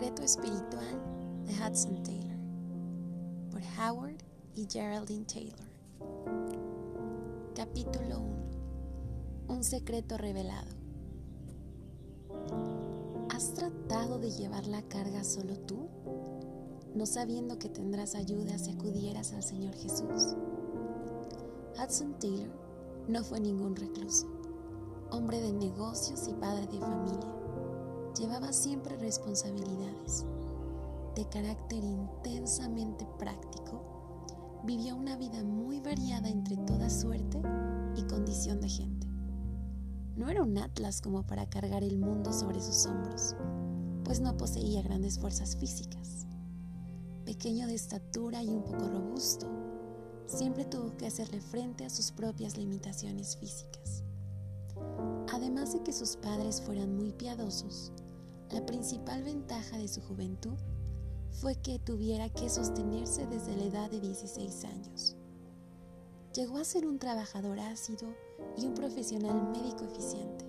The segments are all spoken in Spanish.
secreto espiritual de Hudson Taylor por Howard y Geraldine Taylor. Capítulo 1. Un secreto revelado. ¿Has tratado de llevar la carga solo tú? No sabiendo que tendrás ayuda si acudieras al Señor Jesús. Hudson Taylor no fue ningún recluso, hombre de negocios y padre de familia llevaba siempre responsabilidades. De carácter intensamente práctico, vivió una vida muy variada entre toda suerte y condición de gente. No era un atlas como para cargar el mundo sobre sus hombros, pues no poseía grandes fuerzas físicas. Pequeño de estatura y un poco robusto, siempre tuvo que hacerle frente a sus propias limitaciones físicas. Además de que sus padres fueran muy piadosos, la principal ventaja de su juventud fue que tuviera que sostenerse desde la edad de 16 años. Llegó a ser un trabajador ácido y un profesional médico eficiente.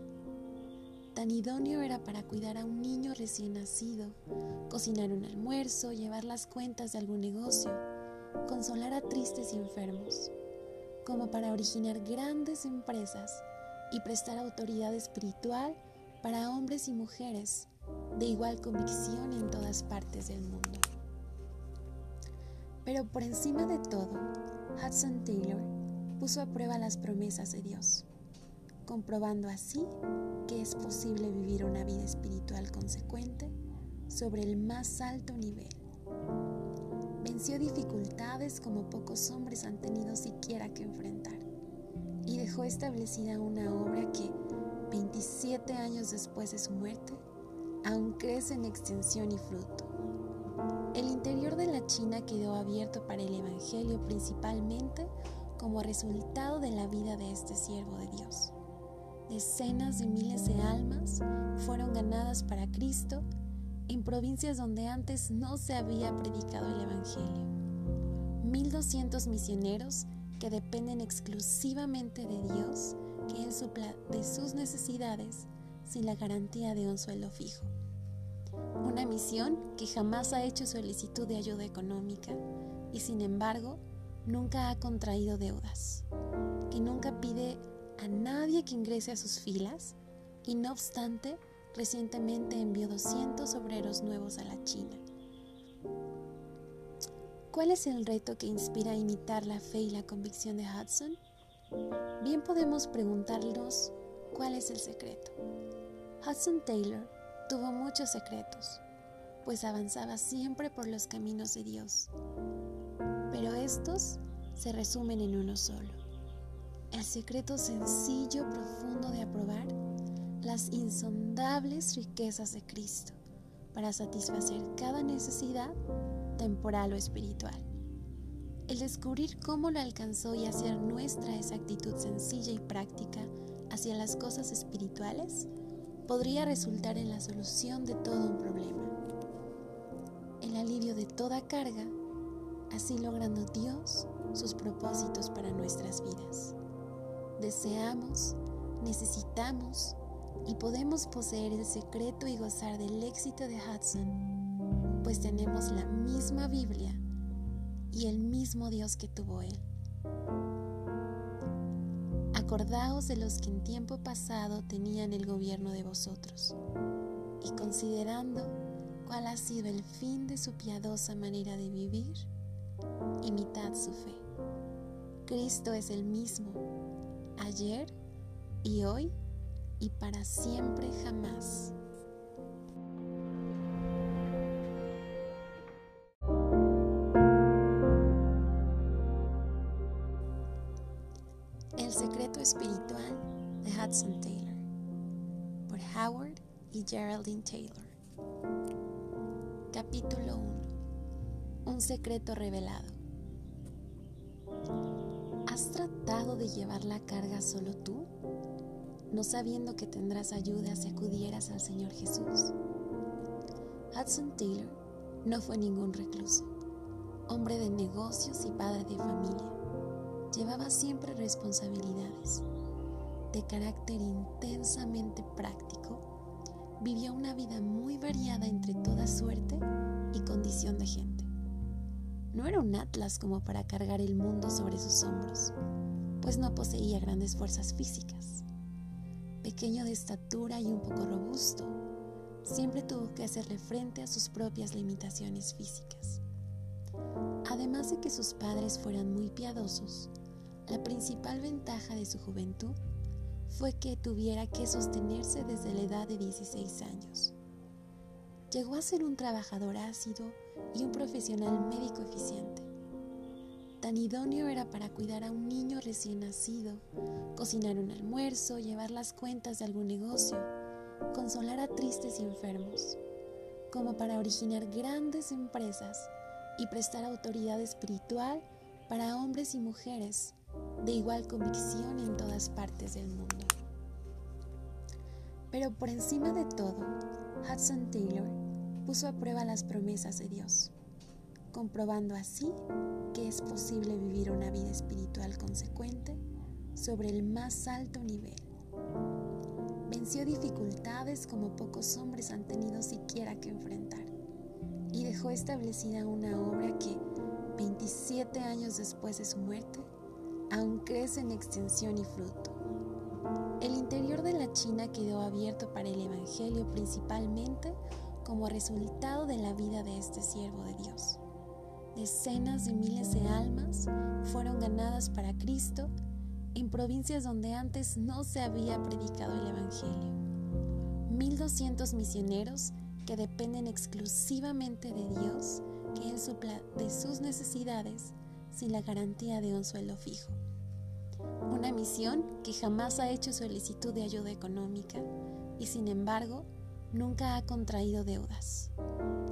Tan idóneo era para cuidar a un niño recién nacido, cocinar un almuerzo, llevar las cuentas de algún negocio, consolar a tristes y enfermos, como para originar grandes empresas y prestar autoridad espiritual para hombres y mujeres de igual convicción en todas partes del mundo. Pero por encima de todo, Hudson Taylor puso a prueba las promesas de Dios, comprobando así que es posible vivir una vida espiritual consecuente sobre el más alto nivel. Venció dificultades como pocos hombres han tenido siquiera que enfrentar y dejó establecida una obra que, 27 años después de su muerte, aún crece en extensión y fruto. El interior de la China quedó abierto para el Evangelio principalmente como resultado de la vida de este siervo de Dios. Decenas de miles de almas fueron ganadas para Cristo en provincias donde antes no se había predicado el Evangelio. 1.200 misioneros que dependen exclusivamente de Dios, que Él supla de sus necesidades sin la garantía de un sueldo fijo. Una misión que jamás ha hecho solicitud de ayuda económica y sin embargo nunca ha contraído deudas, que nunca pide a nadie que ingrese a sus filas y no obstante recientemente envió 200 obreros nuevos a la China. ¿Cuál es el reto que inspira a imitar la fe y la convicción de Hudson? Bien podemos preguntarnos cuál es el secreto. Hudson Taylor tuvo muchos secretos, pues avanzaba siempre por los caminos de Dios. Pero estos se resumen en uno solo. El secreto sencillo, profundo de aprobar las insondables riquezas de Cristo para satisfacer cada necesidad temporal o espiritual. El descubrir cómo lo alcanzó y hacer nuestra esa actitud sencilla y práctica hacia las cosas espirituales podría resultar en la solución de todo un problema, el alivio de toda carga, así logrando Dios sus propósitos para nuestras vidas. Deseamos, necesitamos y podemos poseer el secreto y gozar del éxito de Hudson, pues tenemos la misma Biblia y el mismo Dios que tuvo él. Acordaos de los que en tiempo pasado tenían el gobierno de vosotros, y considerando cuál ha sido el fin de su piadosa manera de vivir, imitad su fe. Cristo es el mismo, ayer y hoy y para siempre jamás. Espiritual de Hudson Taylor por Howard y Geraldine Taylor. Capítulo 1. Un secreto revelado. ¿Has tratado de llevar la carga solo tú, no sabiendo que tendrás ayuda si acudieras al Señor Jesús? Hudson Taylor no fue ningún recluso, hombre de negocios y padre de familia siempre responsabilidades. De carácter intensamente práctico, vivió una vida muy variada entre toda suerte y condición de gente. No era un atlas como para cargar el mundo sobre sus hombros, pues no poseía grandes fuerzas físicas. Pequeño de estatura y un poco robusto, siempre tuvo que hacerle frente a sus propias limitaciones físicas. Además de que sus padres fueran muy piadosos, la principal ventaja de su juventud fue que tuviera que sostenerse desde la edad de 16 años. Llegó a ser un trabajador ácido y un profesional médico eficiente. Tan idóneo era para cuidar a un niño recién nacido, cocinar un almuerzo, llevar las cuentas de algún negocio, consolar a tristes y enfermos, como para originar grandes empresas y prestar autoridad espiritual para hombres y mujeres de igual convicción en todas partes del mundo. Pero por encima de todo, Hudson Taylor puso a prueba las promesas de Dios, comprobando así que es posible vivir una vida espiritual consecuente sobre el más alto nivel. Venció dificultades como pocos hombres han tenido siquiera que enfrentar y dejó establecida una obra que, 27 años después de su muerte, aún crece en extensión y fruto. El interior de la China quedó abierto para el Evangelio principalmente como resultado de la vida de este siervo de Dios. Decenas de miles de almas fueron ganadas para Cristo en provincias donde antes no se había predicado el Evangelio. 1.200 misioneros que dependen exclusivamente de Dios, que Él supla de sus necesidades sin la garantía de un sueldo fijo. Una misión que jamás ha hecho solicitud de ayuda económica y sin embargo nunca ha contraído deudas,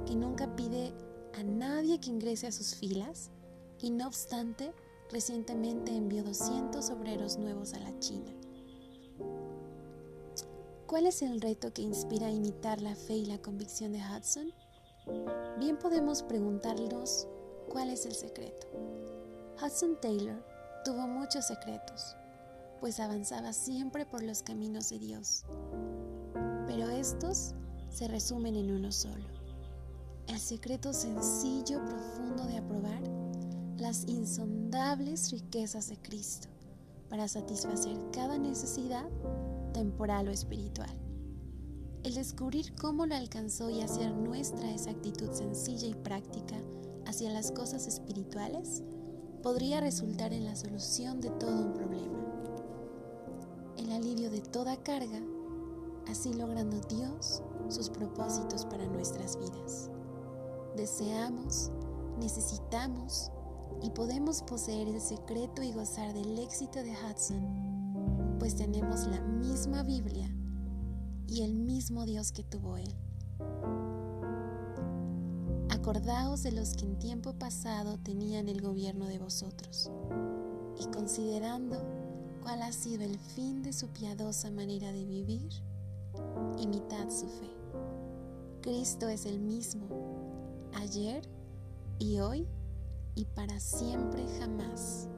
que nunca pide a nadie que ingrese a sus filas y no obstante recientemente envió 200 obreros nuevos a la China. ¿Cuál es el reto que inspira a imitar la fe y la convicción de Hudson? Bien podemos preguntarnos cuál es el secreto. Hudson Taylor tuvo muchos secretos, pues avanzaba siempre por los caminos de Dios. Pero estos se resumen en uno solo. El secreto sencillo, profundo de aprobar las insondables riquezas de Cristo para satisfacer cada necesidad temporal o espiritual. El descubrir cómo lo alcanzó y hacer nuestra esa actitud sencilla y práctica hacia las cosas espirituales podría resultar en la solución de todo un problema, el alivio de toda carga, así logrando Dios sus propósitos para nuestras vidas. Deseamos, necesitamos y podemos poseer el secreto y gozar del éxito de Hudson, pues tenemos la misma Biblia y el mismo Dios que tuvo él. Acordaos de los que en tiempo pasado tenían el gobierno de vosotros, y considerando cuál ha sido el fin de su piadosa manera de vivir, imitad su fe. Cristo es el mismo, ayer y hoy y para siempre jamás.